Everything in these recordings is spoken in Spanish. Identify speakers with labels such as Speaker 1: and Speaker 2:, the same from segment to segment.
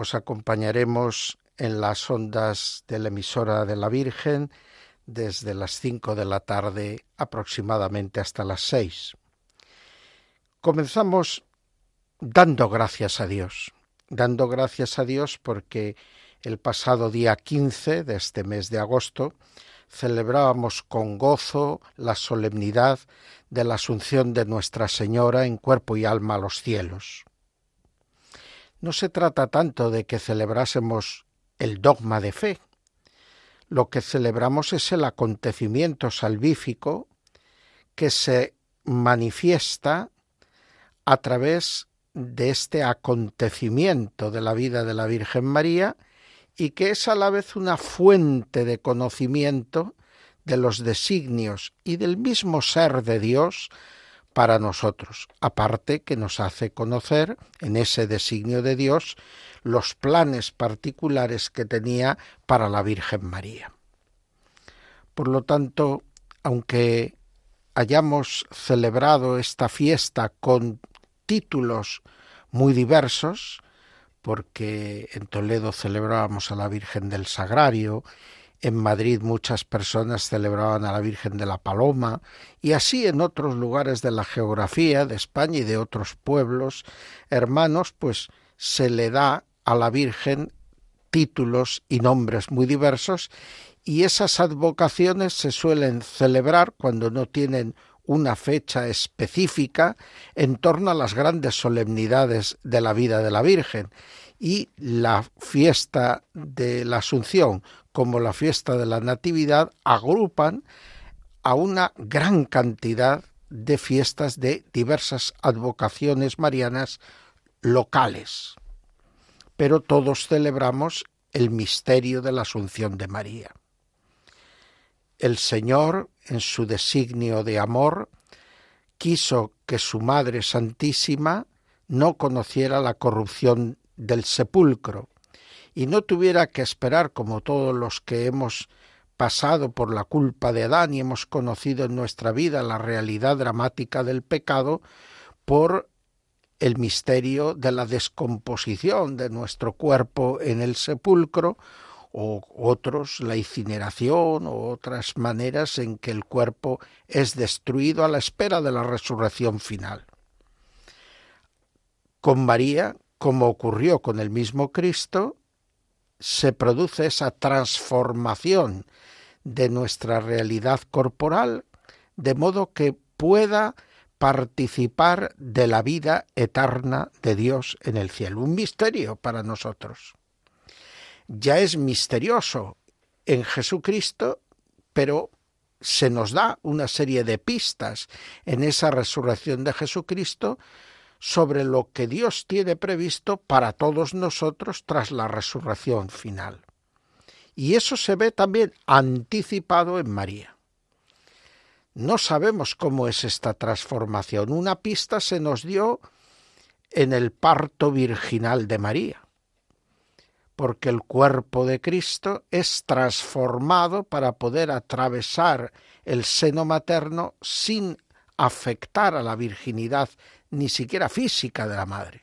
Speaker 1: Os acompañaremos en las ondas de la emisora de la Virgen desde las cinco de la tarde aproximadamente hasta las seis. Comenzamos dando gracias a Dios, dando gracias a Dios porque el pasado día 15 de este mes de agosto celebrábamos con gozo la solemnidad de la Asunción de Nuestra Señora en cuerpo y alma a los cielos. No se trata tanto de que celebrásemos el dogma de fe. Lo que celebramos es el acontecimiento salvífico que se manifiesta a través de este acontecimiento de la vida de la Virgen María y que es a la vez una fuente de conocimiento de los designios y del mismo ser de Dios para nosotros, aparte que nos hace conocer en ese designio de Dios los planes particulares que tenía para la Virgen María. Por lo tanto, aunque hayamos celebrado esta fiesta con títulos muy diversos, porque en Toledo celebrábamos a la Virgen del Sagrario, en Madrid muchas personas celebraban a la Virgen de la Paloma y así en otros lugares de la geografía de España y de otros pueblos hermanos, pues se le da a la Virgen títulos y nombres muy diversos y esas advocaciones se suelen celebrar cuando no tienen una fecha específica en torno a las grandes solemnidades de la vida de la Virgen. Y la fiesta de la Asunción como la fiesta de la Natividad agrupan a una gran cantidad de fiestas de diversas advocaciones marianas locales. Pero todos celebramos el misterio de la Asunción de María. El Señor, en su designio de amor, quiso que su Madre Santísima no conociera la corrupción del sepulcro, y no tuviera que esperar como todos los que hemos pasado por la culpa de Adán y hemos conocido en nuestra vida la realidad dramática del pecado por el misterio de la descomposición de nuestro cuerpo en el sepulcro o otros la incineración o otras maneras en que el cuerpo es destruido a la espera de la resurrección final. Con María, como ocurrió con el mismo Cristo, se produce esa transformación de nuestra realidad corporal, de modo que pueda participar de la vida eterna de Dios en el cielo. Un misterio para nosotros. Ya es misterioso en Jesucristo, pero se nos da una serie de pistas en esa resurrección de Jesucristo sobre lo que Dios tiene previsto para todos nosotros tras la resurrección final. Y eso se ve también anticipado en María. No sabemos cómo es esta transformación. Una pista se nos dio en el parto virginal de María, porque el cuerpo de Cristo es transformado para poder atravesar el seno materno sin afectar a la virginidad ni siquiera física de la madre.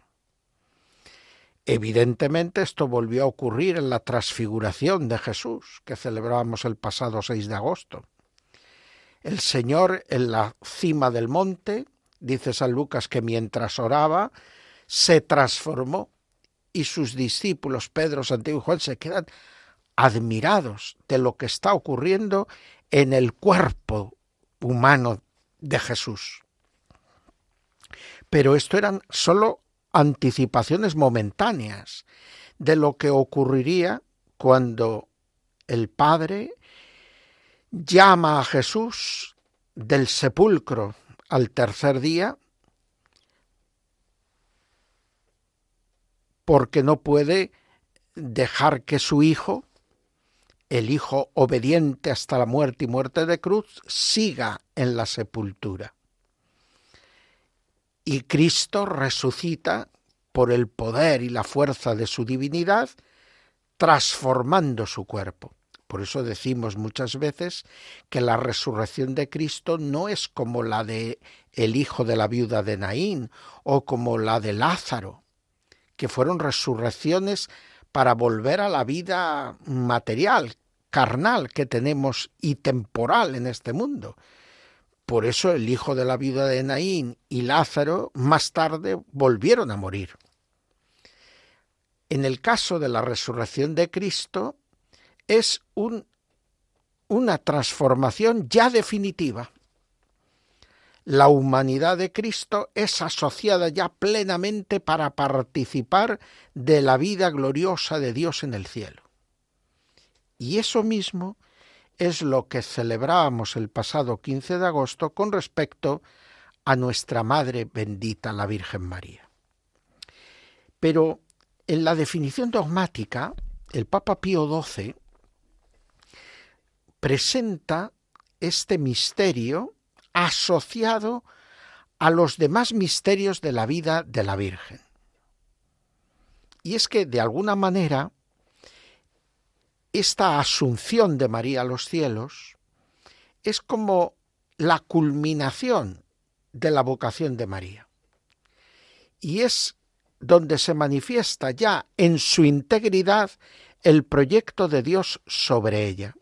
Speaker 1: Evidentemente esto volvió a ocurrir en la transfiguración de Jesús, que celebramos el pasado 6 de agosto. El Señor en la cima del monte, dice San Lucas que mientras oraba, se transformó y sus discípulos Pedro, Santiago y Juan se quedan admirados de lo que está ocurriendo en el cuerpo humano de Jesús. Pero esto eran sólo anticipaciones momentáneas de lo que ocurriría cuando el Padre llama a Jesús del sepulcro al tercer día porque no puede dejar que su hijo, el hijo obediente hasta la muerte y muerte de cruz, siga en la sepultura. Y Cristo resucita por el poder y la fuerza de su divinidad, transformando su cuerpo. Por eso decimos muchas veces que la resurrección de Cristo no es como la de el hijo de la viuda de Naín o como la de Lázaro, que fueron resurrecciones para volver a la vida material, carnal que tenemos y temporal en este mundo. Por eso el hijo de la viuda de Naín y Lázaro más tarde volvieron a morir. En el caso de la resurrección de Cristo, es un, una transformación ya definitiva. La humanidad de Cristo es asociada ya plenamente para participar de la vida gloriosa de Dios en el cielo. Y eso mismo es lo que celebrábamos el pasado 15 de agosto con respecto a nuestra Madre bendita, la Virgen María. Pero en la definición dogmática, el Papa Pío XII presenta este misterio asociado a los demás misterios de la vida de la Virgen. Y es que, de alguna manera, esta asunción de María a los cielos es como la culminación de la vocación de María. Y es donde se manifiesta ya en su integridad el proyecto de Dios sobre ella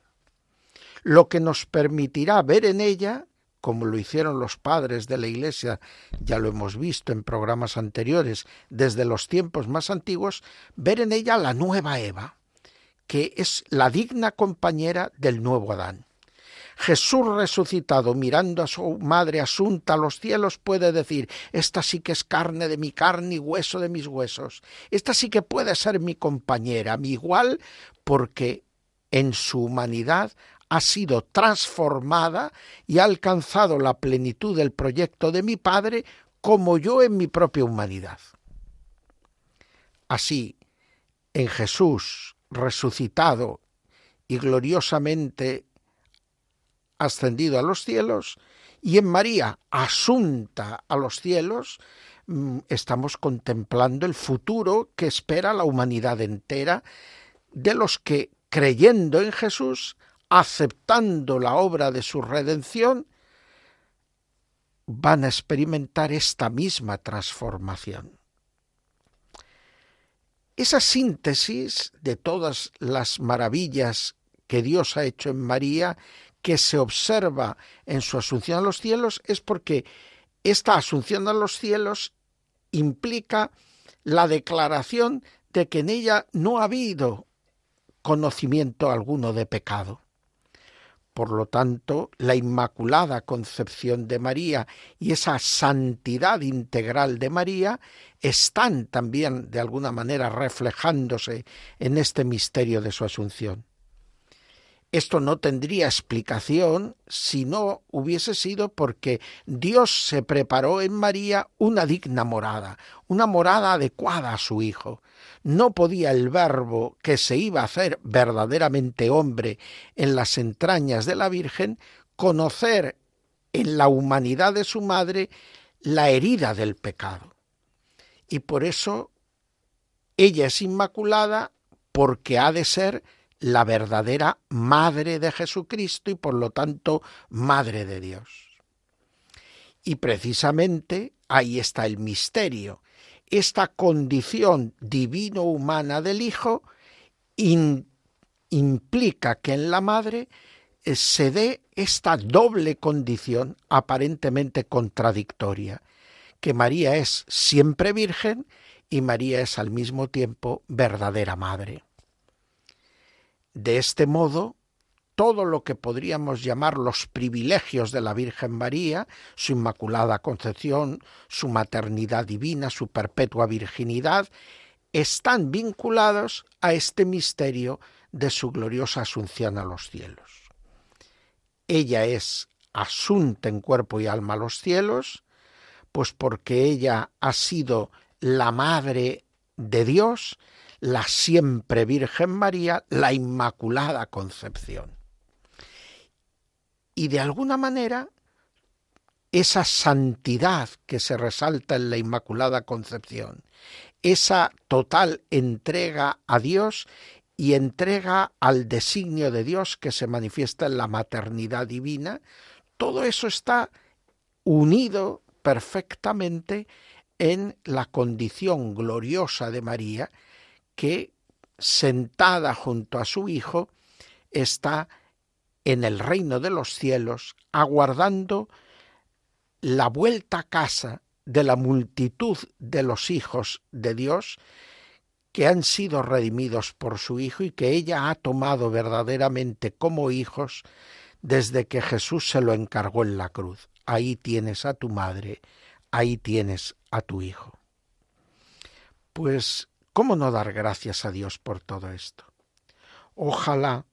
Speaker 1: lo que nos permitirá ver en ella, como lo hicieron los padres de la Iglesia, ya lo hemos visto en programas anteriores, desde los tiempos más antiguos, ver en ella la nueva Eva, que es la digna compañera del nuevo Adán. Jesús resucitado mirando a su madre asunta a los cielos puede decir, esta sí que es carne de mi carne y hueso de mis huesos, esta sí que puede ser mi compañera, mi igual, porque en su humanidad ha sido transformada y ha alcanzado la plenitud del proyecto de mi Padre como yo en mi propia humanidad. Así, en Jesús resucitado y gloriosamente ascendido a los cielos, y en María asunta a los cielos, mm, estamos contemplando el futuro que espera la humanidad entera de los que, creyendo en Jesús, aceptando la obra de su redención, van a experimentar esta misma transformación. Esa síntesis de todas las maravillas que Dios ha hecho en María, que se observa en su asunción a los cielos, es porque esta asunción a los cielos implica la declaración de que en ella no ha habido conocimiento alguno de pecado. Por lo tanto, la Inmaculada Concepción de María y esa santidad integral de María están también de alguna manera reflejándose en este misterio de su Asunción. Esto no tendría explicación si no hubiese sido porque Dios se preparó en María una digna morada, una morada adecuada a su Hijo. No podía el Verbo que se iba a hacer verdaderamente hombre en las entrañas de la Virgen conocer en la humanidad de su madre la herida del pecado. Y por eso ella es inmaculada porque ha de ser la verdadera madre de Jesucristo y por lo tanto madre de Dios. Y precisamente ahí está el misterio. Esta condición divino-humana del Hijo implica que en la madre eh, se dé esta doble condición aparentemente contradictoria, que María es siempre virgen y María es al mismo tiempo verdadera madre. De este modo, todo lo que podríamos llamar los privilegios de la Virgen María, su inmaculada concepción, su maternidad divina, su perpetua virginidad, están vinculados a este misterio de su gloriosa asunción a los cielos. Ella es asunta en cuerpo y alma a los cielos, pues porque ella ha sido la madre de Dios, la siempre Virgen María, la Inmaculada Concepción. Y de alguna manera, esa santidad que se resalta en la Inmaculada Concepción, esa total entrega a Dios y entrega al designio de Dios que se manifiesta en la maternidad divina, todo eso está unido perfectamente en la condición gloriosa de María, que sentada junto a su Hijo está en el reino de los cielos, aguardando la vuelta a casa de la multitud de los hijos de Dios que han sido redimidos por su Hijo y que ella ha tomado verdaderamente como hijos desde que Jesús se lo encargó en la cruz. Ahí tienes a tu madre, ahí tienes a tu Hijo. Pues, ¿cómo no dar gracias a Dios por todo esto? Ojalá,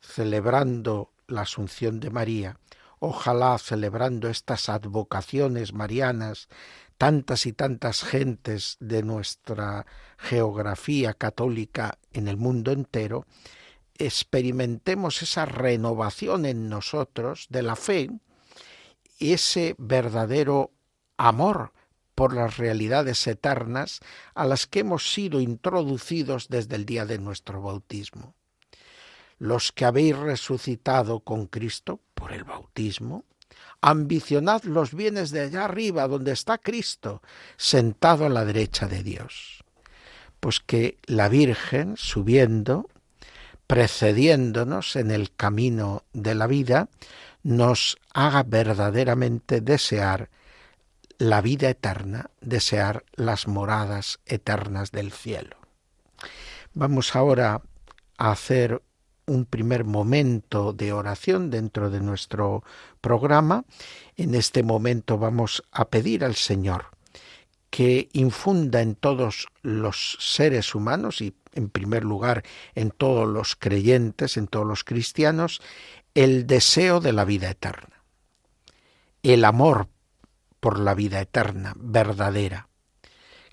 Speaker 1: celebrando la Asunción de María, ojalá celebrando estas advocaciones marianas, tantas y tantas gentes de nuestra geografía católica en el mundo entero, experimentemos esa renovación en nosotros de la fe, ese verdadero amor por las realidades eternas a las que hemos sido introducidos desde el día de nuestro bautismo. Los que habéis resucitado con Cristo por el bautismo, ambicionad los bienes de allá arriba, donde está Cristo, sentado a la derecha de Dios. Pues que la Virgen, subiendo, precediéndonos en el camino de la vida, nos haga verdaderamente desear la vida eterna, desear las moradas eternas del cielo. Vamos ahora a hacer un primer momento de oración dentro de nuestro programa. En este momento vamos a pedir al Señor que infunda en todos los seres humanos y en primer lugar en todos los creyentes, en todos los cristianos, el deseo de la vida eterna, el amor por la vida eterna, verdadera,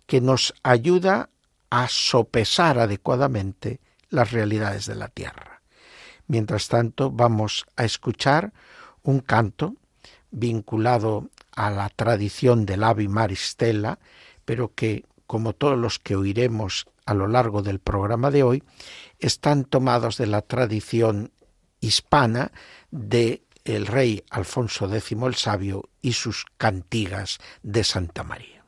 Speaker 1: que nos ayuda a sopesar adecuadamente las realidades de la tierra. Mientras tanto, vamos a escuchar un canto vinculado a la tradición del Ave Maristela, pero que, como todos los que oiremos a lo largo del programa de hoy, están tomados de la tradición hispana de el rey Alfonso X el Sabio y sus cantigas de Santa María.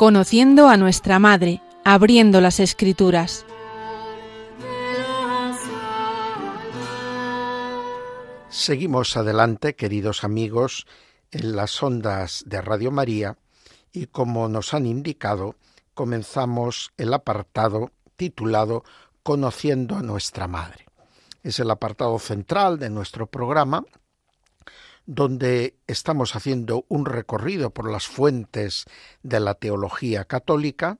Speaker 2: Conociendo a nuestra Madre, abriendo las Escrituras.
Speaker 1: Seguimos adelante, queridos amigos, en las ondas de Radio María y como nos han indicado, comenzamos el apartado titulado Conociendo a nuestra Madre. Es el apartado central de nuestro programa donde estamos haciendo un recorrido por las fuentes de la teología católica,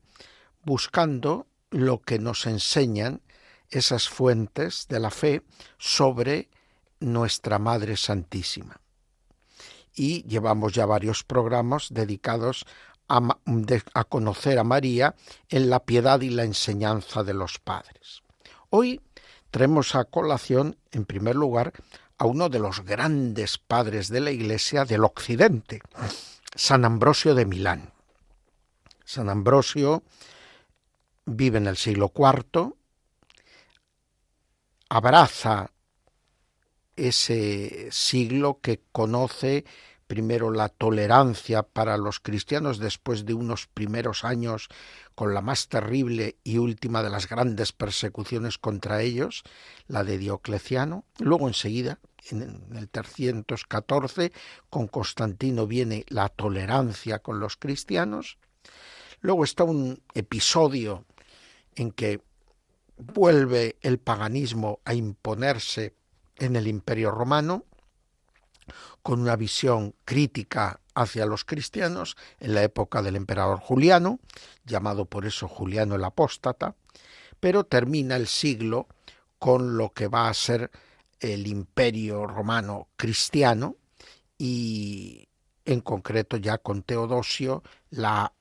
Speaker 1: buscando lo que nos enseñan esas fuentes de la fe sobre nuestra Madre Santísima. Y llevamos ya varios programas dedicados a, conocer a María en la piedad y la enseñanza de los padres. Hoy traemos a colación, en primer lugar, a uno de los grandes padres de la Iglesia del Occidente, San Ambrosio de Milán. San Ambrosio vive en el siglo IV, abraza ese siglo que conoce primero la tolerancia para los cristianos después de unos primeros años con la más terrible y última de las grandes persecuciones contra ellos, la de Diocleciano. Luego enseguida, en el 314, con Constantino viene la tolerancia con los cristianos. Luego está un episodio en que vuelve el paganismo a imponerse en el imperio romano con una visión crítica hacia los cristianos en la época del emperador Juliano, llamado por eso Juliano el Apóstata, pero termina el siglo con lo que va a ser el imperio romano cristiano y en concreto ya con Teodosio la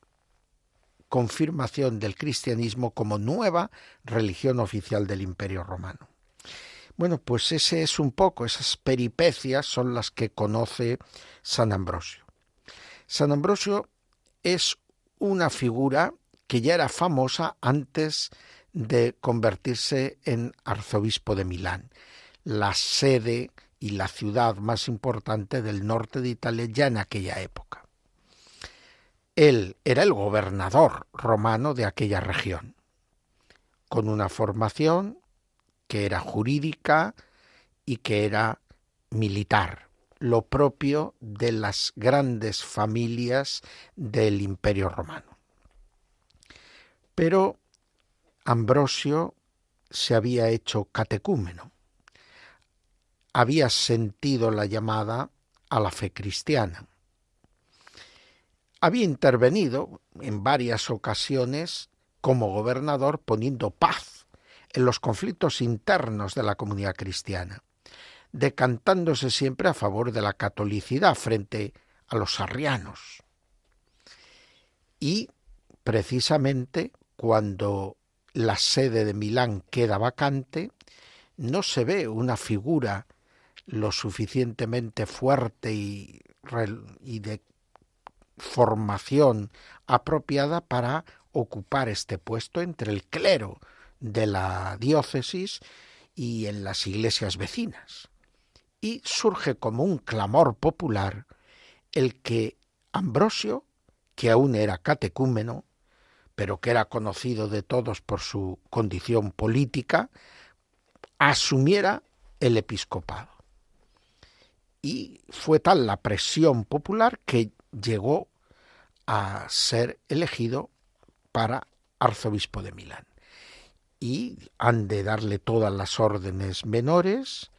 Speaker 1: confirmación del cristianismo como nueva religión oficial del imperio romano. Bueno, pues ese es un poco, esas peripecias son las que conoce San Ambrosio. San Ambrosio es una figura que ya era famosa antes de convertirse en arzobispo de Milán, la sede y la ciudad más importante del norte de Italia ya en aquella época. Él era el gobernador romano de aquella región, con una formación que era jurídica y que era militar, lo propio de las grandes familias del Imperio romano. Pero Ambrosio se había hecho catecúmeno, había sentido la llamada a la fe cristiana. Había intervenido en varias ocasiones como gobernador poniendo paz en los conflictos internos de la comunidad cristiana, decantándose siempre a favor de la catolicidad frente a los arrianos. Y precisamente cuando la sede de Milán queda vacante, no se ve una figura lo suficientemente fuerte y, y, de formación apropiada para ocupar este puesto entre el clero de la diócesis y en las iglesias vecinas. Y surge como un clamor popular el que Ambrosio, que aún era catecúmeno, pero que era conocido de todos por su condición política, asumiera el episcopado. Y fue tal la presión popular que llegó a ser elegido para arzobispo de Milán y han de darle todas las órdenes menores,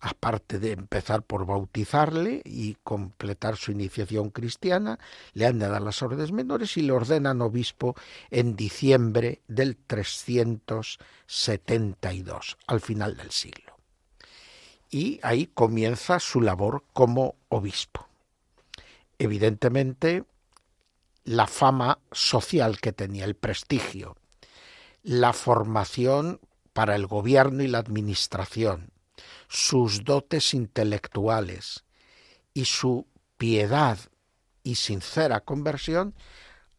Speaker 1: aparte de empezar por bautizarle y completar su iniciación cristiana, le han de dar las órdenes menores y le ordenan obispo en diciembre del 372, al final del siglo. Y ahí comienza su labor como obispo. Evidentemente, la fama social que tenía, el prestigio, la formación para el gobierno y la administración, sus dotes intelectuales y su piedad y sincera conversión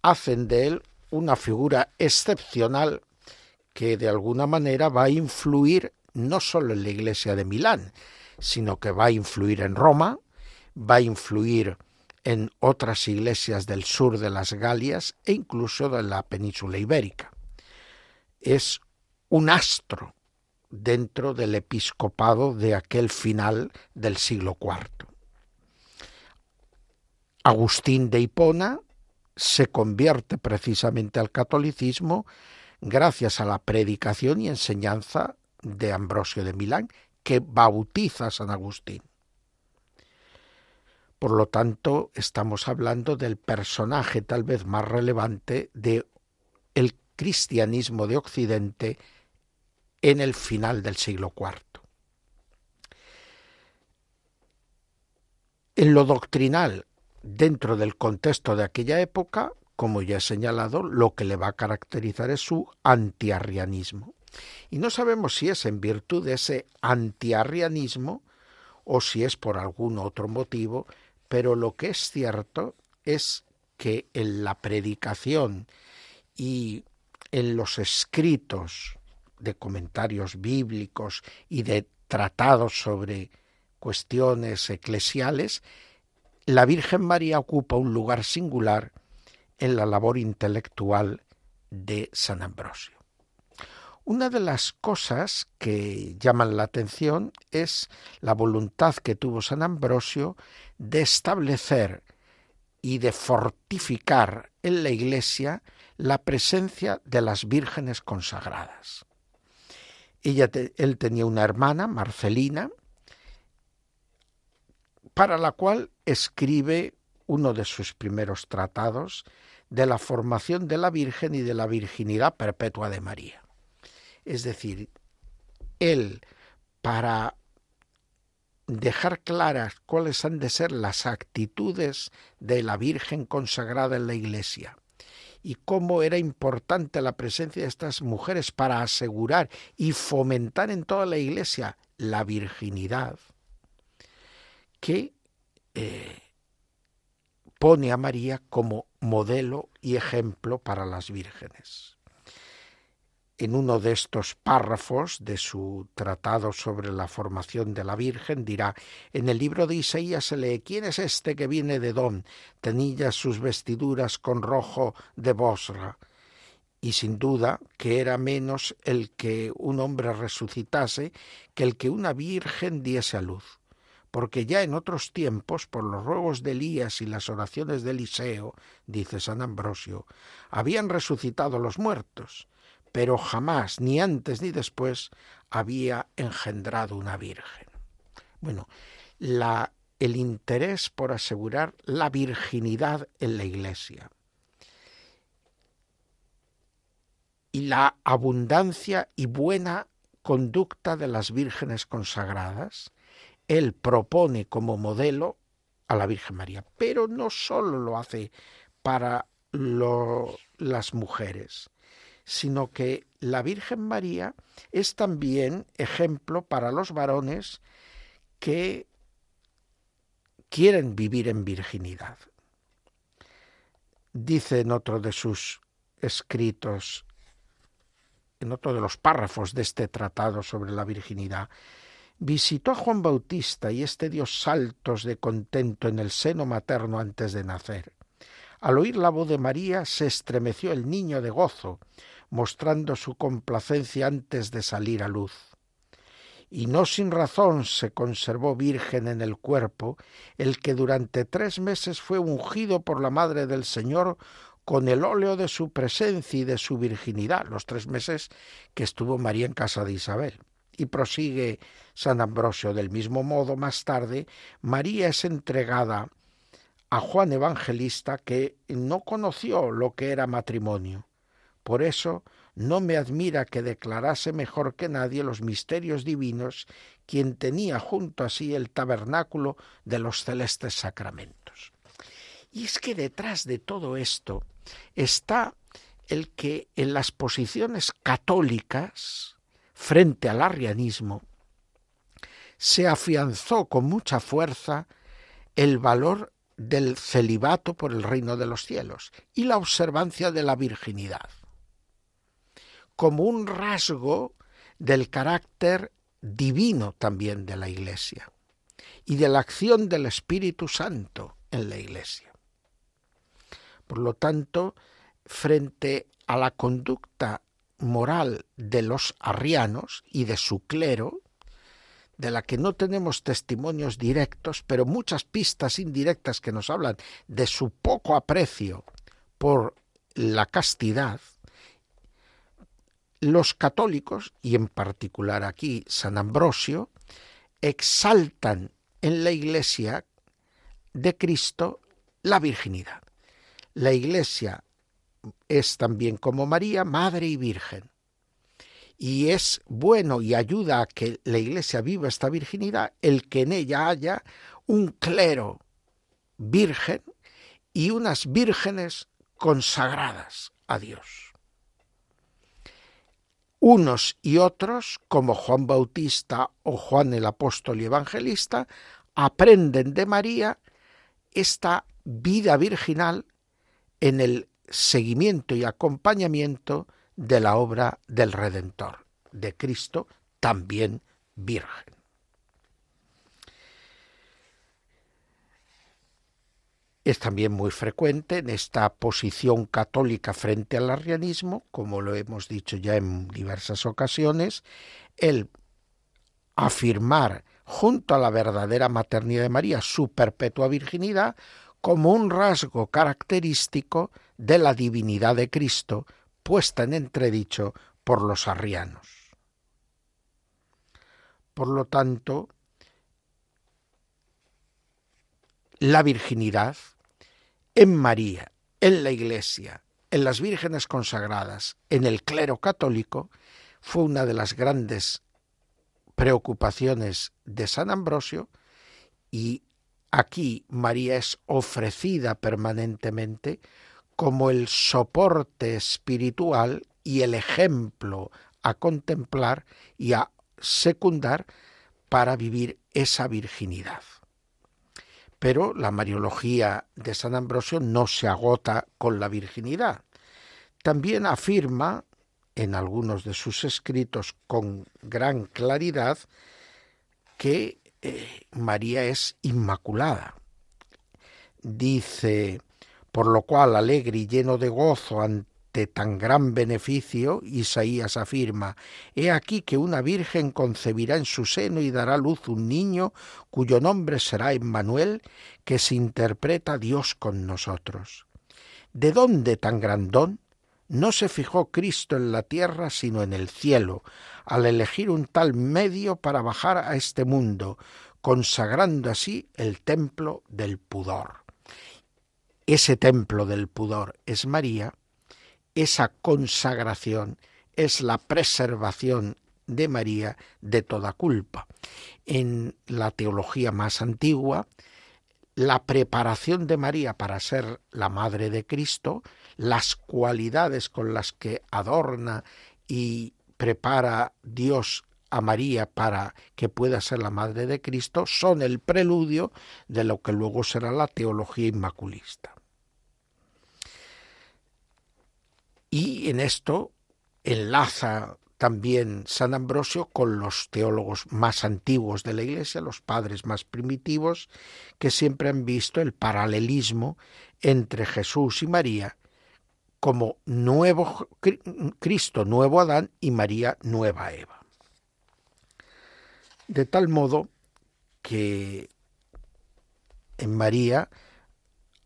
Speaker 1: hacen de él una figura excepcional que de alguna manera va a influir no solo en la iglesia de Milán, sino que va a influir en Roma, va a influir en otras iglesias del sur de las Galias e incluso de la península ibérica. Es un astro dentro del episcopado de aquel final del siglo IV. Agustín de Hipona se convierte precisamente al catolicismo gracias a la predicación y enseñanza de Ambrosio de Milán, que bautiza a San Agustín. Por lo tanto, estamos hablando del personaje tal vez más relevante de cristianismo de Occidente en el final del siglo IV. En lo doctrinal, dentro del contexto de aquella época, como ya he señalado, lo que le va a caracterizar es su antiarrianismo. Y no sabemos si es en virtud de ese antiarrianismo o si es por algún otro motivo, pero lo que es cierto es que en la predicación y en los escritos de comentarios bíblicos y de tratados sobre cuestiones eclesiales, la Virgen María ocupa un lugar singular en la labor intelectual de San Ambrosio. Una de las cosas que llaman la atención es la voluntad que tuvo San Ambrosio de establecer y de fortificar en la Iglesia la presencia de las vírgenes consagradas. Él tenía una hermana, Marcelina, para la cual escribe uno de sus primeros tratados de la formación de la Virgen y de la virginidad perpetua de María. Es decir, él, para dejar claras cuáles han de ser las actitudes de la Virgen consagrada en la Iglesia y cómo era importante la presencia de estas mujeres para asegurar y fomentar en toda la Iglesia la virginidad, que eh, pone a María como modelo y ejemplo para las vírgenes en uno de estos párrafos de su tratado sobre la formación de la Virgen, dirá, en el libro de Isaías se lee, ¿quién es este que viene de Don? Tenilla sus vestiduras con rojo de Bosra. Y sin duda que era menos el que un hombre resucitase que el que una virgen diese a luz. Porque ya en otros tiempos, por los ruegos de Elías y las oraciones de Eliseo, dice San Ambrosio, habían resucitado los muertos pero jamás, ni antes ni después, había engendrado una virgen. Bueno, el interés por asegurar la virginidad en la Iglesia y la abundancia y buena conducta de las vírgenes consagradas, él propone como modelo a la Virgen María, pero no solo lo hace para las mujeres, sino que la Virgen María es también ejemplo para los varones que quieren vivir en virginidad. Dice en otro de sus escritos, en otro de los párrafos de este tratado sobre la virginidad, visitó a Juan Bautista y este dio saltos de contento en el seno materno antes de nacer. Al oír la voz de María se estremeció el niño de gozo, mostrando su complacencia antes de salir a luz. Y no sin razón se conservó virgen en el cuerpo el que durante tres meses fue ungido por la Madre del Señor con el óleo de su presencia y de su virginidad, los tres meses que estuvo María en casa de Isabel. Y prosigue San Ambrosio del mismo modo más tarde, María es entregada a Juan Evangelista que no conoció lo que era matrimonio por eso no me admira que declarase mejor que nadie los misterios divinos quien tenía junto a sí el tabernáculo de los celestes sacramentos. Y es que detrás de todo esto está el que en las posiciones católicas frente al arrianismo se afianzó con mucha fuerza el valor del celibato por el reino de los cielos y la observancia de la virginidad como un rasgo del carácter divino también de la Iglesia y de la acción del Espíritu Santo en la Iglesia. Por lo tanto, frente a la conducta moral de los arrianos y de su clero, de la que no tenemos testimonios directos, pero muchas pistas indirectas que nos hablan de su poco aprecio por la castidad, los católicos, y en particular aquí San Ambrosio, exaltan en la Iglesia de Cristo la virginidad. La Iglesia es también como María, madre y virgen. Y es bueno y ayuda a que la Iglesia viva esta virginidad el que en ella haya un clero virgen y unas vírgenes consagradas a Dios. Unos y otros, como Juan Bautista o Juan el Apóstol y Evangelista, aprenden de María esta vida virginal en el seguimiento y acompañamiento de la obra del Redentor, de Cristo, también virgen. Es también muy frecuente en esta posición católica frente al arrianismo, como lo hemos dicho ya en diversas ocasiones, el afirmar junto a la verdadera maternidad de María su perpetua virginidad como un rasgo característico de la divinidad de Cristo puesta en entredicho por los arrianos. Por lo tanto, la virginidad en María, en la Iglesia, en las vírgenes consagradas, en el clero católico, fue una de las grandes preocupaciones de San Ambrosio y Aquí María es ofrecida permanentemente como el soporte espiritual y el ejemplo a contemplar y a secundar para vivir esa virginidad. Pero la Mariología de San Ambrosio no se agota con la virginidad. También afirma en algunos de sus escritos con gran claridad que eh, María es inmaculada. Dice, por lo cual alegre y lleno de gozo ante tan gran beneficio, Isaías afirma, He aquí que una virgen concebirá en su seno y dará luz un niño cuyo nombre será Emmanuel, que se interpreta Dios con nosotros. ¿De dónde tan grandón? No se fijó Cristo en la tierra, sino en el cielo, al elegir un tal medio para bajar a este mundo, consagrando así el templo del pudor. Ese templo del pudor es María, esa consagración es la preservación de María de toda culpa. En la teología más antigua, la preparación de María para ser la madre de Cristo, las cualidades con las que adorna y prepara Dios a María para que pueda ser la madre de Cristo son el preludio de lo que luego será la teología inmaculista. Y en esto enlaza también San Ambrosio con los teólogos más antiguos de la Iglesia, los padres más primitivos, que siempre han visto el paralelismo entre Jesús y María como nuevo Cristo, nuevo Adán y María, nueva Eva. De tal modo que en María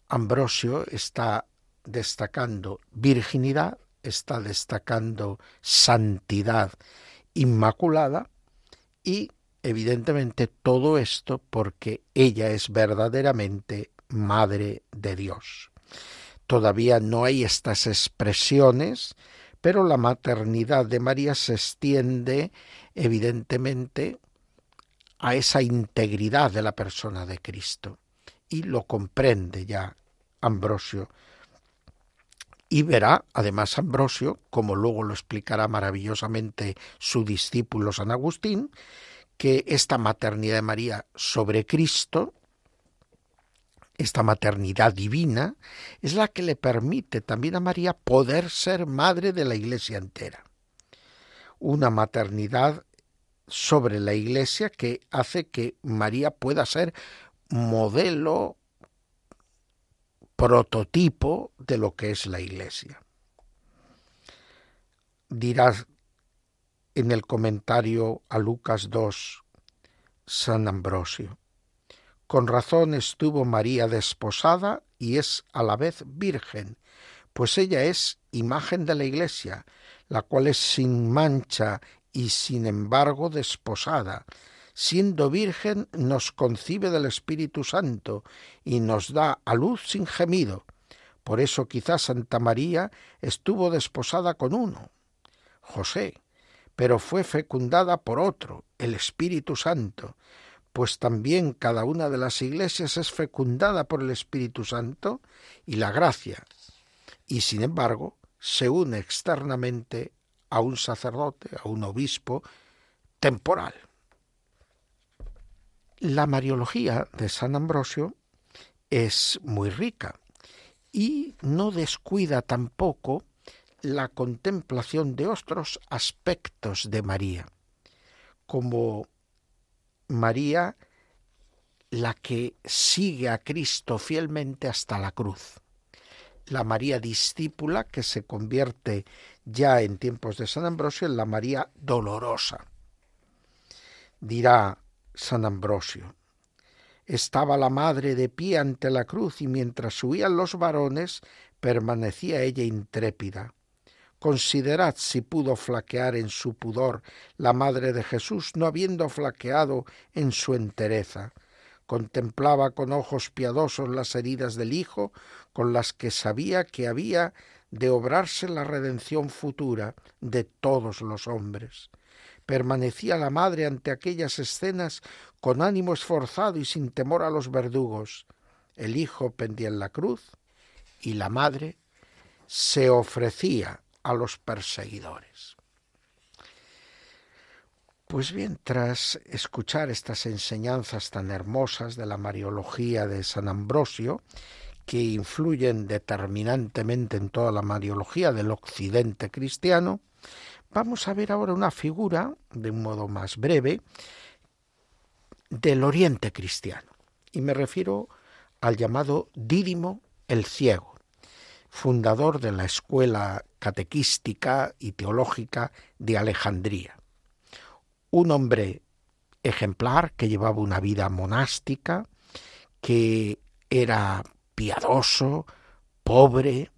Speaker 1: Ambrosio está destacando virginidad, está destacando santidad inmaculada y evidentemente todo esto porque ella es verdaderamente Madre de Dios. Todavía no hay estas expresiones, pero la maternidad de María se extiende evidentemente a esa integridad de la persona de Cristo y lo comprende ya Ambrosio. Y verá, además, Ambrosio, como luego lo explicará maravillosamente su discípulo San Agustín, que esta maternidad de María sobre Cristo esta maternidad divina es la que le permite también a María poder ser madre de la Iglesia entera. Una maternidad sobre la Iglesia que hace que María pueda ser modelo prototipo de lo que es la Iglesia. Dirás en el comentario a Lucas 2, San Ambrosio. Con razón estuvo María desposada y es a la vez virgen, pues ella es imagen de la Iglesia, la cual es sin mancha y sin embargo desposada. Siendo virgen nos concibe del Espíritu Santo y nos da a luz sin gemido. Por eso quizás Santa María estuvo desposada con uno, José, pero fue fecundada por otro, el Espíritu Santo, pues también cada una de las iglesias es fecundada por el Espíritu Santo y la gracia, y sin embargo se une externamente a un sacerdote, a un obispo temporal. La Mariología de San Ambrosio es muy rica y no descuida tampoco la contemplación de otros aspectos de María, como María la que sigue a Cristo fielmente hasta la cruz, la María discípula que se convierte ya en tiempos de San Ambrosio en la María dolorosa. Dirá San Ambrosio, estaba la madre de pie ante la cruz y mientras huían los varones permanecía ella intrépida Considerad si pudo flaquear en su pudor la madre de Jesús, no habiendo flaqueado en su entereza. Contemplaba con ojos piadosos las heridas del Hijo, con las que sabía que había de obrarse la redención futura de todos los hombres. Permanecía la madre ante aquellas escenas con ánimo esforzado y sin temor a los verdugos. El Hijo pendía en la cruz y la madre se ofrecía a los perseguidores. Pues bien, tras escuchar estas enseñanzas tan hermosas de la Mariología de San Ambrosio, que influyen determinantemente en toda la Mariología del occidente cristiano, vamos a ver ahora una figura, de un modo más breve, del oriente cristiano. Y me refiero al llamado Dídimo el Ciego, fundador de la escuela catequística y teológica de Alejandría. Un hombre ejemplar que llevaba una vida monástica, que era piadoso, pobre,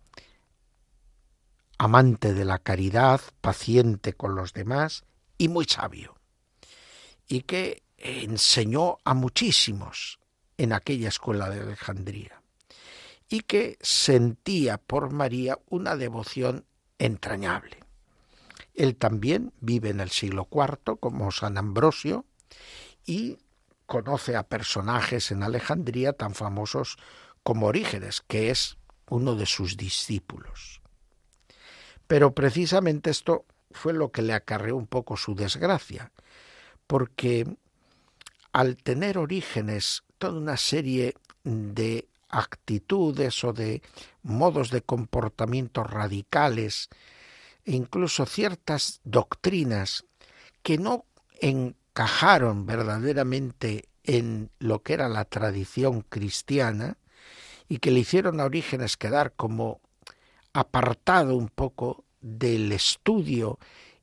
Speaker 1: amante de la caridad, paciente con los demás y muy sabio, y que enseñó a muchísimos en aquella escuela de Alejandría y que sentía por María una devoción entrañable. Él también vive en el siglo IV como San Ambrosio y conoce a personajes en Alejandría tan famosos como Orígenes, que es uno de sus discípulos. Pero precisamente esto fue lo que le acarreó un poco su desgracia, porque al tener Orígenes toda una serie de actitudes o de modos de comportamiento radicales e incluso ciertas doctrinas que no encajaron verdaderamente en lo que era la tradición cristiana y que le hicieron a Orígenes quedar como apartado un poco del estudio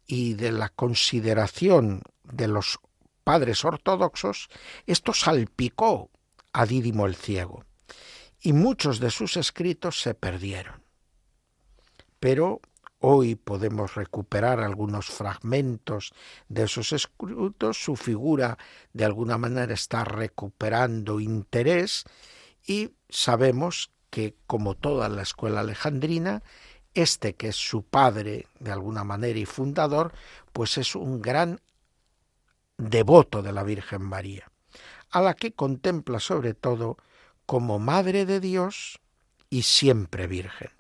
Speaker 1: y de la consideración de los padres ortodoxos, esto salpicó a Dídimo el Ciego y muchos de sus escritos se perdieron. Pero hoy podemos recuperar algunos fragmentos de esos escritos, su figura de alguna manera está recuperando interés y sabemos que, como toda la escuela alejandrina, este que es su padre de alguna manera y fundador, pues es un gran devoto de la Virgen María, a la que contempla sobre todo como Madre de Dios y siempre Virgen.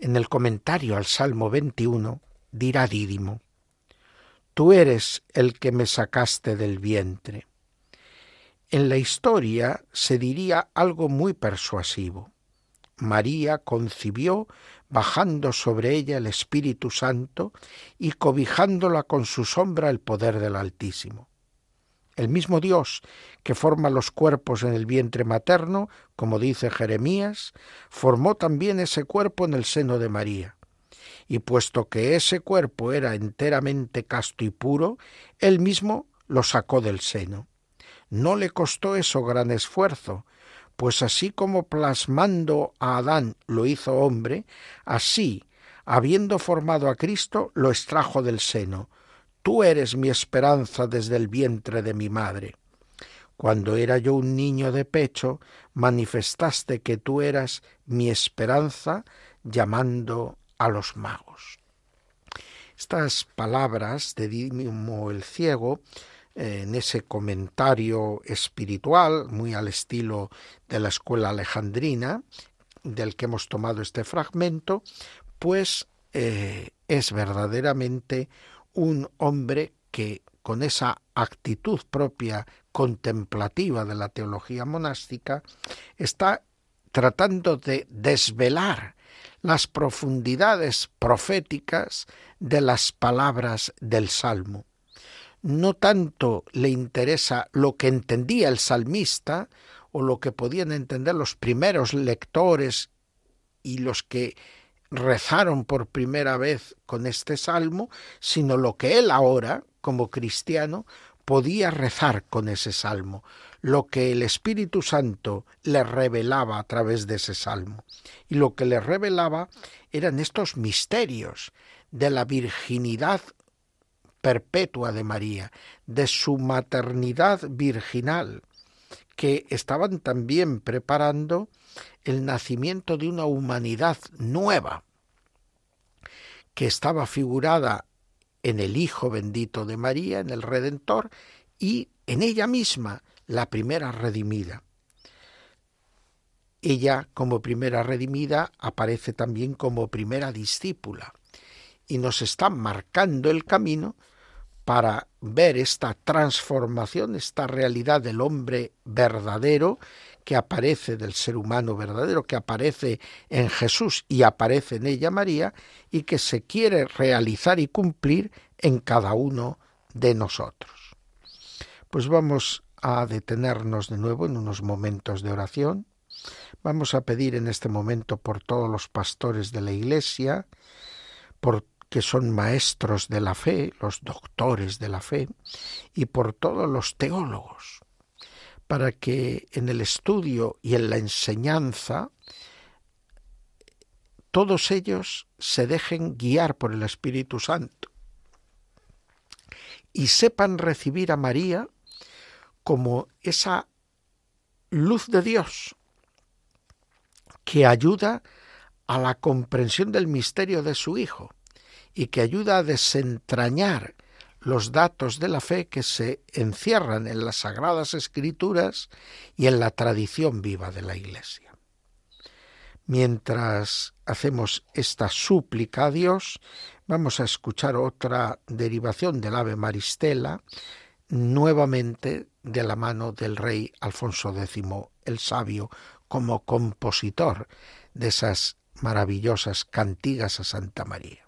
Speaker 1: En el comentario al Salmo 21 dirá Dídimo, Tú eres el que me sacaste del vientre. En la historia se diría algo muy persuasivo. María concibió bajando sobre ella el Espíritu Santo y cobijándola con su sombra el poder del Altísimo. El mismo Dios que forma los cuerpos en el vientre materno, como dice Jeremías, formó también ese cuerpo en el seno de María. Y puesto que ese cuerpo era enteramente casto y puro, él mismo lo sacó del seno. No le costó eso gran esfuerzo, pues así como plasmando a Adán lo hizo hombre, así, habiendo formado a Cristo, lo extrajo del seno. Tú eres mi esperanza desde el vientre de mi madre. Cuando era yo un niño de pecho, manifestaste que tú eras mi esperanza llamando a los magos. Estas palabras de Dimo el Ciego en ese comentario espiritual, muy al estilo de la escuela alejandrina, del que hemos tomado este fragmento, pues eh, es verdaderamente un hombre que con esa actitud propia contemplativa de la teología monástica está tratando de desvelar las profundidades proféticas de las palabras del Salmo no tanto le interesa lo que entendía el salmista o lo que podían entender los primeros lectores y los que rezaron por primera vez con este salmo, sino lo que él ahora, como cristiano, podía rezar con ese salmo, lo que el Espíritu Santo le revelaba a través de ese salmo. Y lo que le revelaba eran estos misterios de la virginidad perpetua de María, de su maternidad virginal, que estaban también preparando el nacimiento de una humanidad nueva, que estaba figurada en el Hijo bendito de María, en el Redentor, y en ella misma, la primera redimida. Ella, como primera redimida, aparece también como primera discípula y nos está marcando el camino para ver esta transformación, esta realidad del hombre verdadero que aparece del ser humano verdadero, que aparece en Jesús y aparece en ella María, y que se quiere realizar y cumplir en cada uno de nosotros. Pues vamos a detenernos de nuevo en unos momentos de oración. Vamos a pedir en este momento por todos los pastores de la Iglesia, por que son maestros de la fe, los doctores de la fe, y por todos los teólogos, para que en el estudio y en la enseñanza todos ellos se dejen guiar por el Espíritu Santo y sepan recibir a María como esa luz de Dios que ayuda a la comprensión del misterio de su Hijo y que ayuda a desentrañar los datos de la fe que se encierran en las sagradas escrituras y en la tradición viva de la Iglesia. Mientras hacemos esta súplica a Dios, vamos a escuchar otra derivación del ave Maristela, nuevamente de la mano del rey Alfonso X el Sabio, como compositor de esas maravillosas cantigas a Santa María.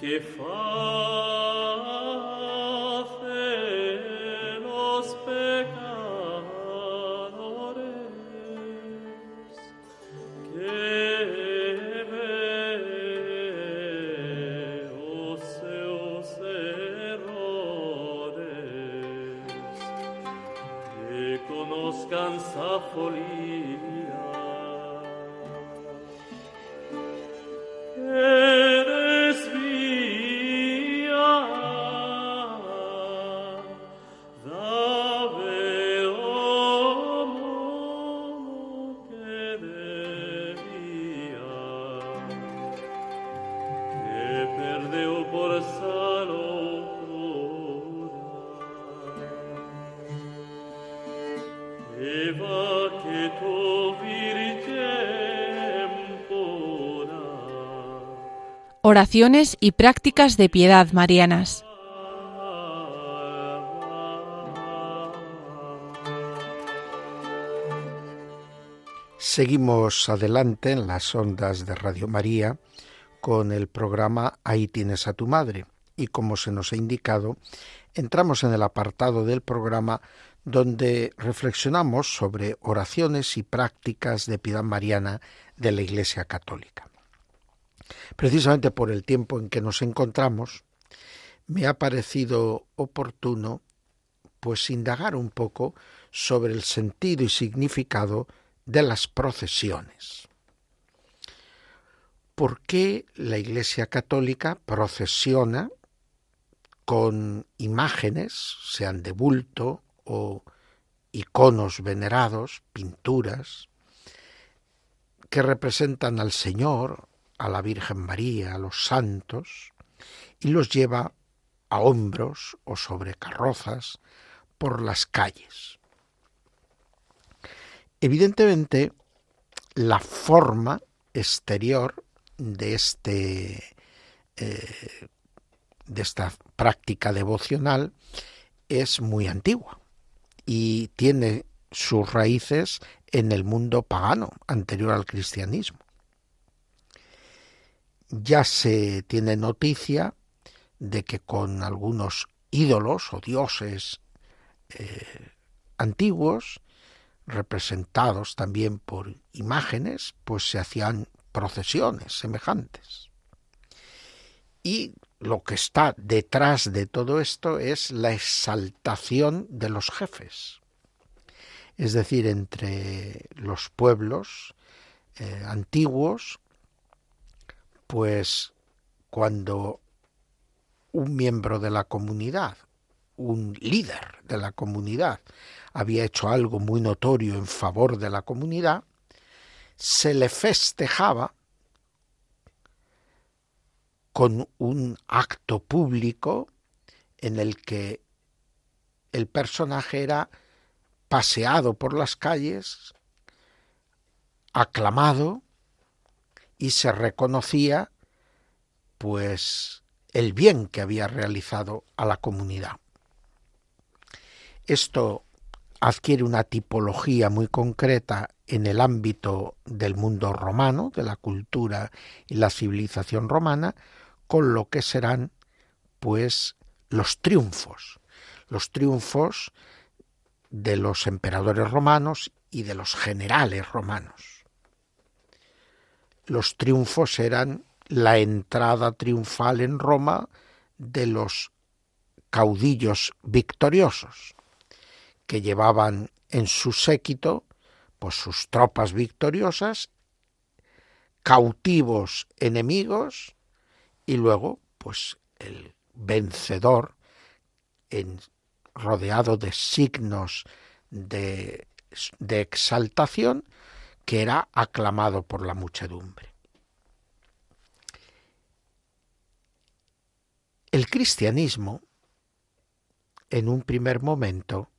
Speaker 3: che fa Oraciones y prácticas de piedad marianas.
Speaker 1: Seguimos adelante en las ondas de Radio María con el programa Ahí tienes a tu madre y como se nos ha indicado, entramos en el apartado del programa donde reflexionamos sobre oraciones y prácticas de piedad mariana de la Iglesia Católica. Precisamente por el tiempo en que nos encontramos, me ha parecido oportuno pues indagar un poco sobre el sentido y significado de las procesiones. ¿Por qué la Iglesia Católica procesiona con imágenes, sean de bulto o iconos venerados, pinturas, que representan al Señor, a la Virgen María, a los santos, y los lleva a hombros o sobre carrozas por las calles. Evidentemente, la forma exterior de este eh, de esta práctica devocional es muy antigua y tiene sus raíces en el mundo pagano anterior al cristianismo ya se tiene noticia de que con algunos ídolos o dioses eh, antiguos, representados también por imágenes, pues se hacían procesiones semejantes. Y lo que está detrás de todo esto es la exaltación de los jefes. Es decir, entre los pueblos eh, antiguos pues cuando un miembro de la comunidad, un líder de la comunidad, había hecho algo muy notorio en favor de la comunidad, se le festejaba con un acto público en el que el personaje era paseado por las calles, aclamado, y se reconocía pues el bien que había realizado a la comunidad. Esto adquiere una tipología muy concreta en el ámbito del mundo romano, de la cultura y la civilización romana, con lo que serán pues los triunfos, los triunfos de los emperadores romanos y de los generales romanos los triunfos eran la entrada triunfal en Roma de los caudillos victoriosos, que llevaban en su séquito pues sus tropas victoriosas, cautivos enemigos y luego pues el vencedor en, rodeado de signos de exaltación que era aclamado por la muchedumbre. El cristianismo, en un primer momento,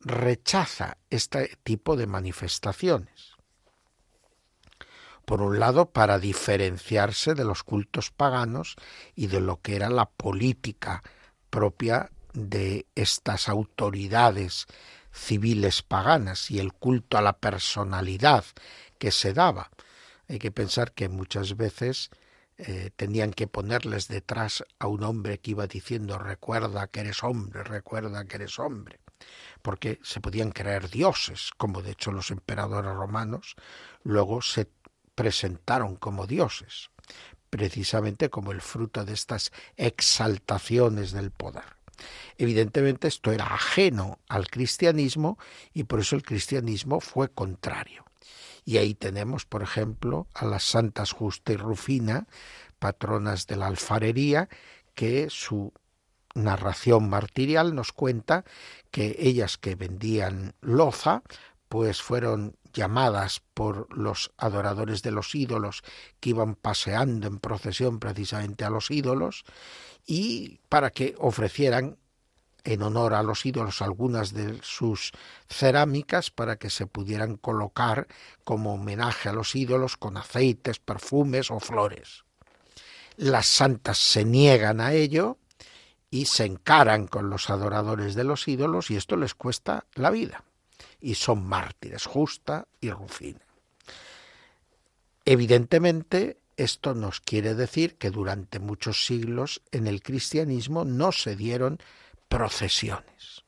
Speaker 1: rechaza este tipo de manifestaciones. Por un lado, para diferenciarse de los cultos paganos y de lo que era la política propia de estas autoridades civiles paganas y el culto a la personalidad que se daba. Hay que pensar que muchas veces eh, tenían que ponerles detrás a un hombre que iba diciendo recuerda que eres hombre, recuerda que eres hombre, porque se podían creer dioses, como de hecho los emperadores romanos luego se presentaron como dioses, precisamente como el fruto de estas exaltaciones del poder. Evidentemente esto era ajeno al cristianismo y por eso el cristianismo fue contrario. Y ahí tenemos, por ejemplo, a las santas Justa y Rufina, patronas de la alfarería, que su narración martirial nos cuenta que ellas que vendían loza, pues fueron llamadas por los adoradores de los ídolos que iban paseando en procesión precisamente a los ídolos y para que ofrecieran en honor a los ídolos algunas de sus cerámicas para que se pudieran colocar como homenaje a los ídolos con aceites, perfumes o flores. Las santas se niegan a ello y se encaran con los adoradores de los ídolos y esto les cuesta la vida. Y son mártires, Justa y Rufina. Evidentemente, esto nos quiere decir que durante muchos siglos en el cristianismo no se dieron procesiones.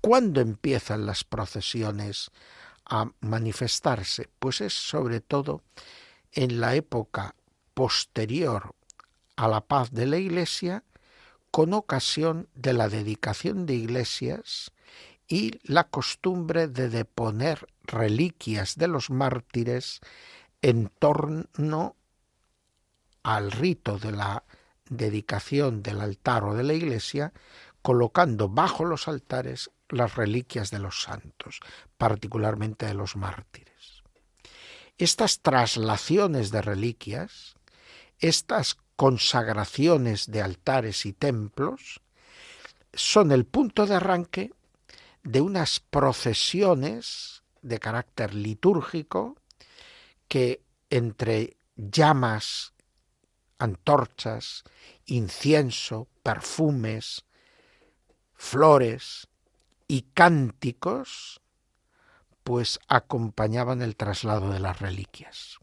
Speaker 1: ¿Cuándo empiezan las procesiones a manifestarse? Pues es sobre todo en la época posterior a la paz de la Iglesia, con ocasión de la dedicación de iglesias y la costumbre de deponer reliquias de los mártires en torno al rito de la dedicación del altar o de la iglesia, colocando bajo los altares las reliquias de los santos, particularmente de los mártires. Estas traslaciones de reliquias, estas consagraciones de altares y templos, son el punto de arranque de unas procesiones de carácter litúrgico que entre llamas, antorchas, incienso, perfumes, flores y cánticos, pues acompañaban el traslado de las reliquias.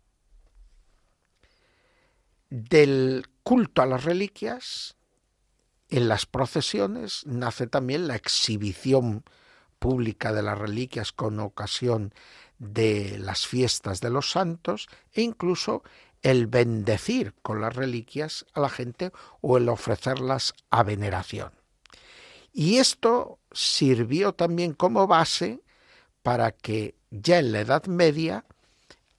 Speaker 1: Del culto a las reliquias, en las procesiones nace también la exhibición pública de las reliquias con ocasión de las fiestas de los santos e incluso el bendecir con las reliquias a la gente o el ofrecerlas a veneración. Y esto sirvió también como base para que ya en la Edad Media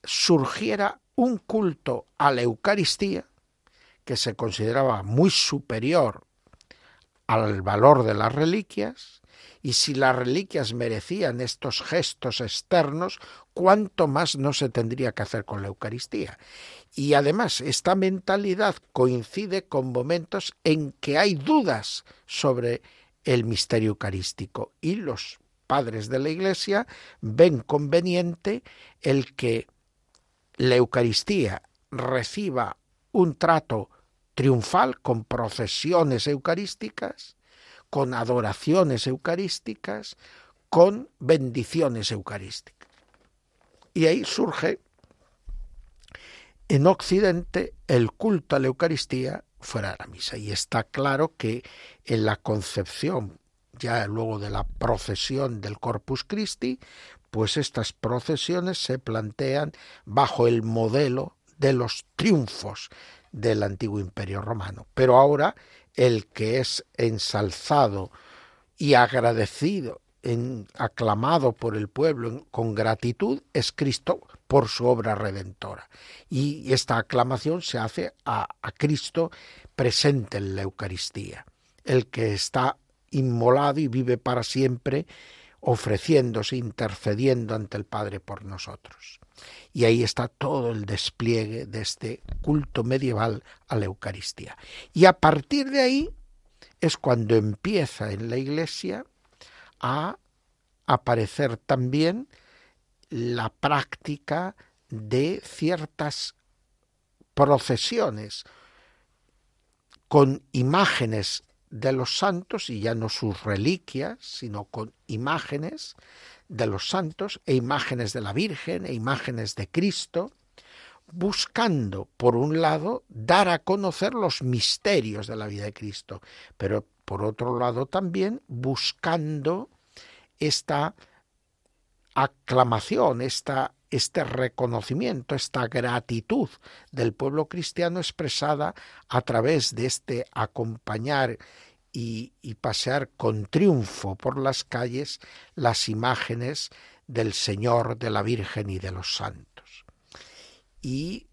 Speaker 1: surgiera un culto a la Eucaristía que se consideraba muy superior al valor de las reliquias y si las reliquias merecían estos gestos externos, cuánto más no se tendría que hacer con la Eucaristía. Y además, esta mentalidad coincide con momentos en que hay dudas sobre el misterio eucarístico y los padres de la Iglesia ven conveniente el que la Eucaristía reciba un trato triunfal con procesiones eucarísticas con adoraciones eucarísticas, con bendiciones eucarísticas. Y ahí surge en Occidente el culto a la Eucaristía fuera de la misa. Y está claro que en la concepción, ya luego de la procesión del Corpus Christi, pues estas procesiones se plantean bajo el modelo de los triunfos del antiguo imperio romano. Pero ahora el que es ensalzado y agradecido, en, aclamado por el pueblo con gratitud, es Cristo por su obra redentora. Y esta aclamación se hace a, a Cristo presente en la Eucaristía, el que está inmolado y vive para siempre, ofreciéndose, intercediendo ante el Padre por nosotros. Y ahí está todo el despliegue de este culto medieval a la Eucaristía. Y a partir de ahí es cuando empieza en la Iglesia a aparecer también la práctica de ciertas procesiones con imágenes de los santos y ya no sus reliquias, sino con imágenes de los santos e imágenes de la Virgen e imágenes de Cristo, buscando, por un lado, dar a conocer los misterios de la vida de Cristo, pero por otro lado también buscando esta aclamación, esta, este reconocimiento, esta gratitud del pueblo cristiano expresada a través de este acompañar y, pasear con triunfo por las calles las imágenes del Señor, de la Virgen y de los santos. Y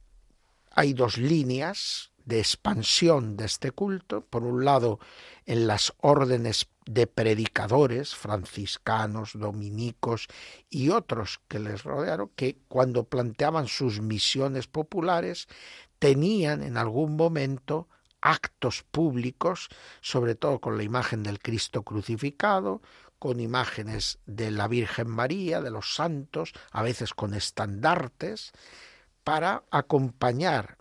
Speaker 1: hay dos líneas de expansión de este culto, por un lado en las órdenes de predicadores franciscanos, dominicos y otros que les rodearon, que cuando planteaban sus misiones populares tenían en algún momento actos públicos, sobre todo con la imagen del Cristo crucificado, con imágenes de la Virgen María, de los santos, a veces con estandartes, para acompañar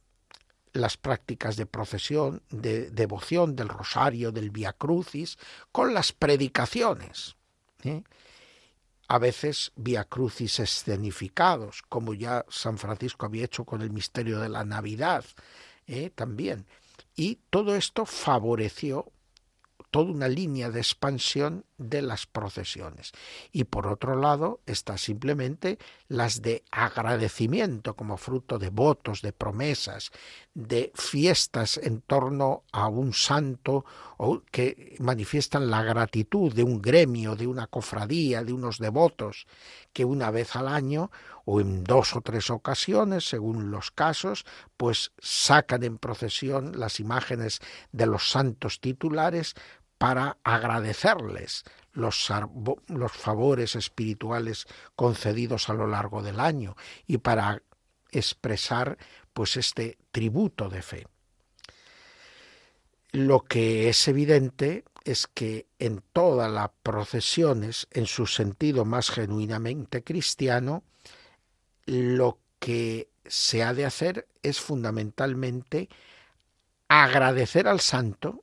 Speaker 1: las prácticas de procesión, de devoción del rosario, del Via Crucis, con las predicaciones. ¿eh? A veces Via Crucis escenificados, como ya San Francisco había hecho con el misterio de la Navidad ¿eh? también. Y todo esto favoreció toda una línea de expansión de las procesiones. Y por otro lado está simplemente las de agradecimiento como fruto de votos, de promesas, de fiestas en torno a un santo o que manifiestan la gratitud de un gremio, de una cofradía, de unos devotos que una vez al año o en dos o tres ocasiones, según los casos, pues sacan en procesión las imágenes de los santos titulares para agradecerles los, favores espirituales concedidos a lo largo del año y para expresar pues este tributo de fe. Lo que es evidente es que en todas las procesiones, en su sentido más genuinamente cristiano, lo que se ha de hacer es fundamentalmente agradecer al santo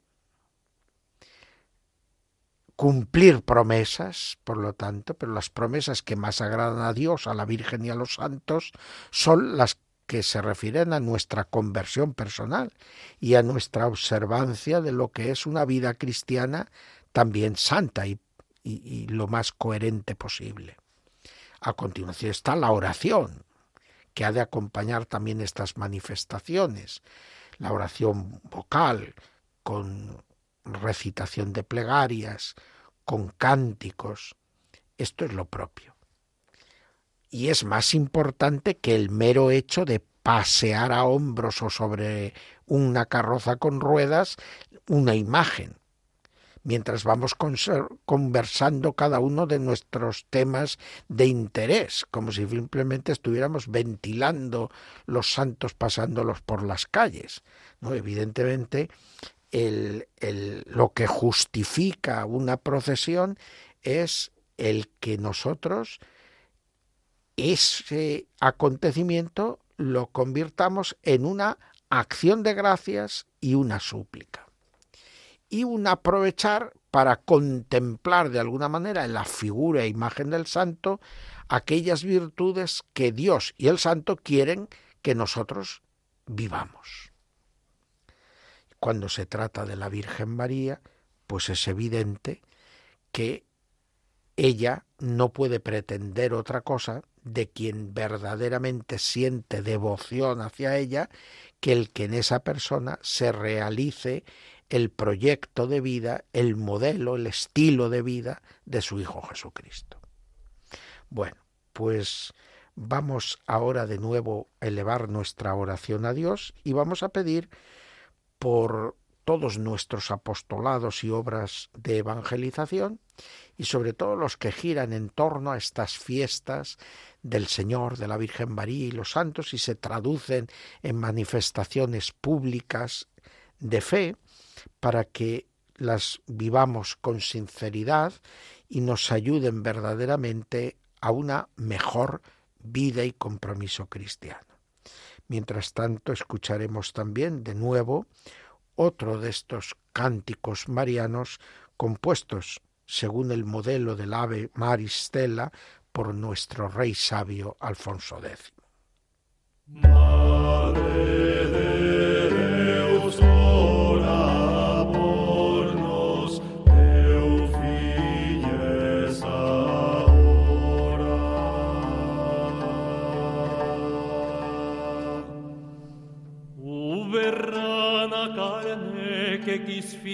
Speaker 1: cumplir promesas, por lo tanto, pero las promesas que más agradan a Dios, a la Virgen y a los santos son las que se refieren a nuestra conversión personal y a nuestra observancia de lo que es una vida cristiana también santa y, y, lo más coherente posible. A continuación está la oración, que ha de acompañar también estas manifestaciones, la oración vocal, con recitación de plegarias, con cánticos. Esto es lo propio. Y es más importante que el mero hecho de pasear a hombros o sobre una carroza con ruedas una imagen, mientras vamos conversando cada uno de nuestros temas de interés, como si simplemente estuviéramos ventilando los santos pasándolos por las calles. ¿no? Evidentemente, el, lo que justifica una procesión es el que nosotros ese acontecimiento lo convirtamos en una acción de gracias y una súplica. Y un aprovechar para contemplar de alguna manera en la figura e imagen del santo aquellas virtudes que Dios y el santo quieren que nosotros vivamos. Cuando se trata de la Virgen María, pues es evidente que ella no puede pretender otra cosa de quien verdaderamente siente devoción hacia ella que el que en esa persona se realice el proyecto de vida, el modelo, el estilo de vida de su Hijo Jesucristo. Bueno, pues vamos ahora de nuevo a elevar nuestra oración a Dios y vamos a pedir por todos nuestros apostolados y obras de evangelización y sobre todo los que giran en torno a estas fiestas del Señor, de la Virgen María y los santos y se traducen en manifestaciones públicas de fe para que las vivamos con sinceridad y nos ayuden verdaderamente a una mejor vida y compromiso cristiano. Mientras tanto, escucharemos también de nuevo otro de estos cánticos marianos compuestos según el modelo del ave Maristela por nuestro rey sabio Alfonso X.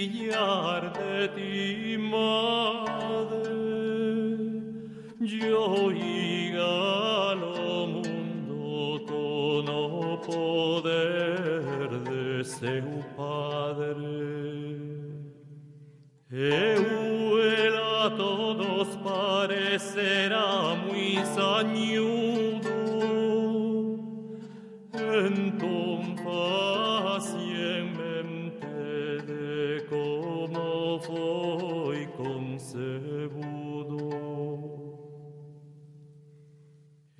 Speaker 3: brillar de ti, madre. Yo oiga lo mundo tono poder de seu padre. Eu ela todos parecerá muy sañudo.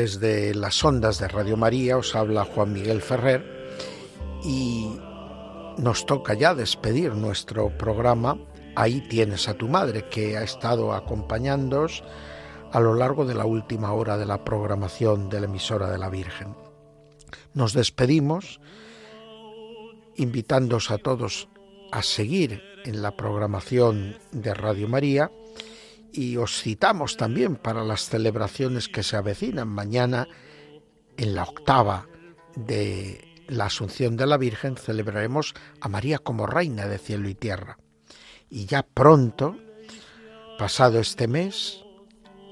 Speaker 1: Desde las ondas de Radio María os habla Juan Miguel Ferrer y nos toca ya despedir nuestro programa Ahí tienes a tu madre, que ha estado acompañándoos a lo largo de la última hora de la programación de la emisora de la Virgen. Nos despedimos invitándoos a todos a seguir en la programación de Radio María y os citamos también para las celebraciones que se avecinan mañana en la octava de la Asunción de la Virgen celebraremos a María como Reina de cielo y tierra. Y ya pronto, pasado este mes,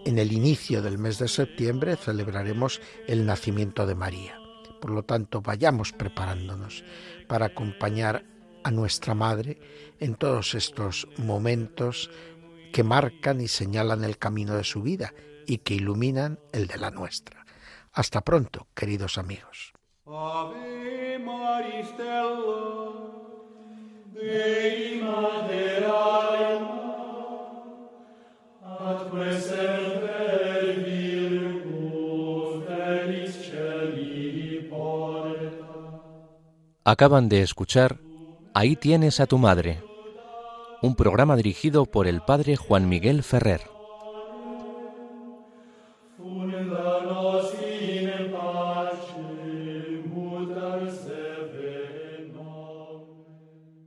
Speaker 1: en el inicio del mes de septiembre, celebraremos el nacimiento de María. Por lo tanto, vayamos preparándonos para acompañar a nuestra Madre en todos estos momentos que marcan y señalan el camino de su vida y que iluminan el de la nuestra. Hasta pronto, queridos amigos.
Speaker 4: Acaban de escuchar Ahí tienes a tu madre, un programa dirigido por el padre Juan Miguel Ferrer.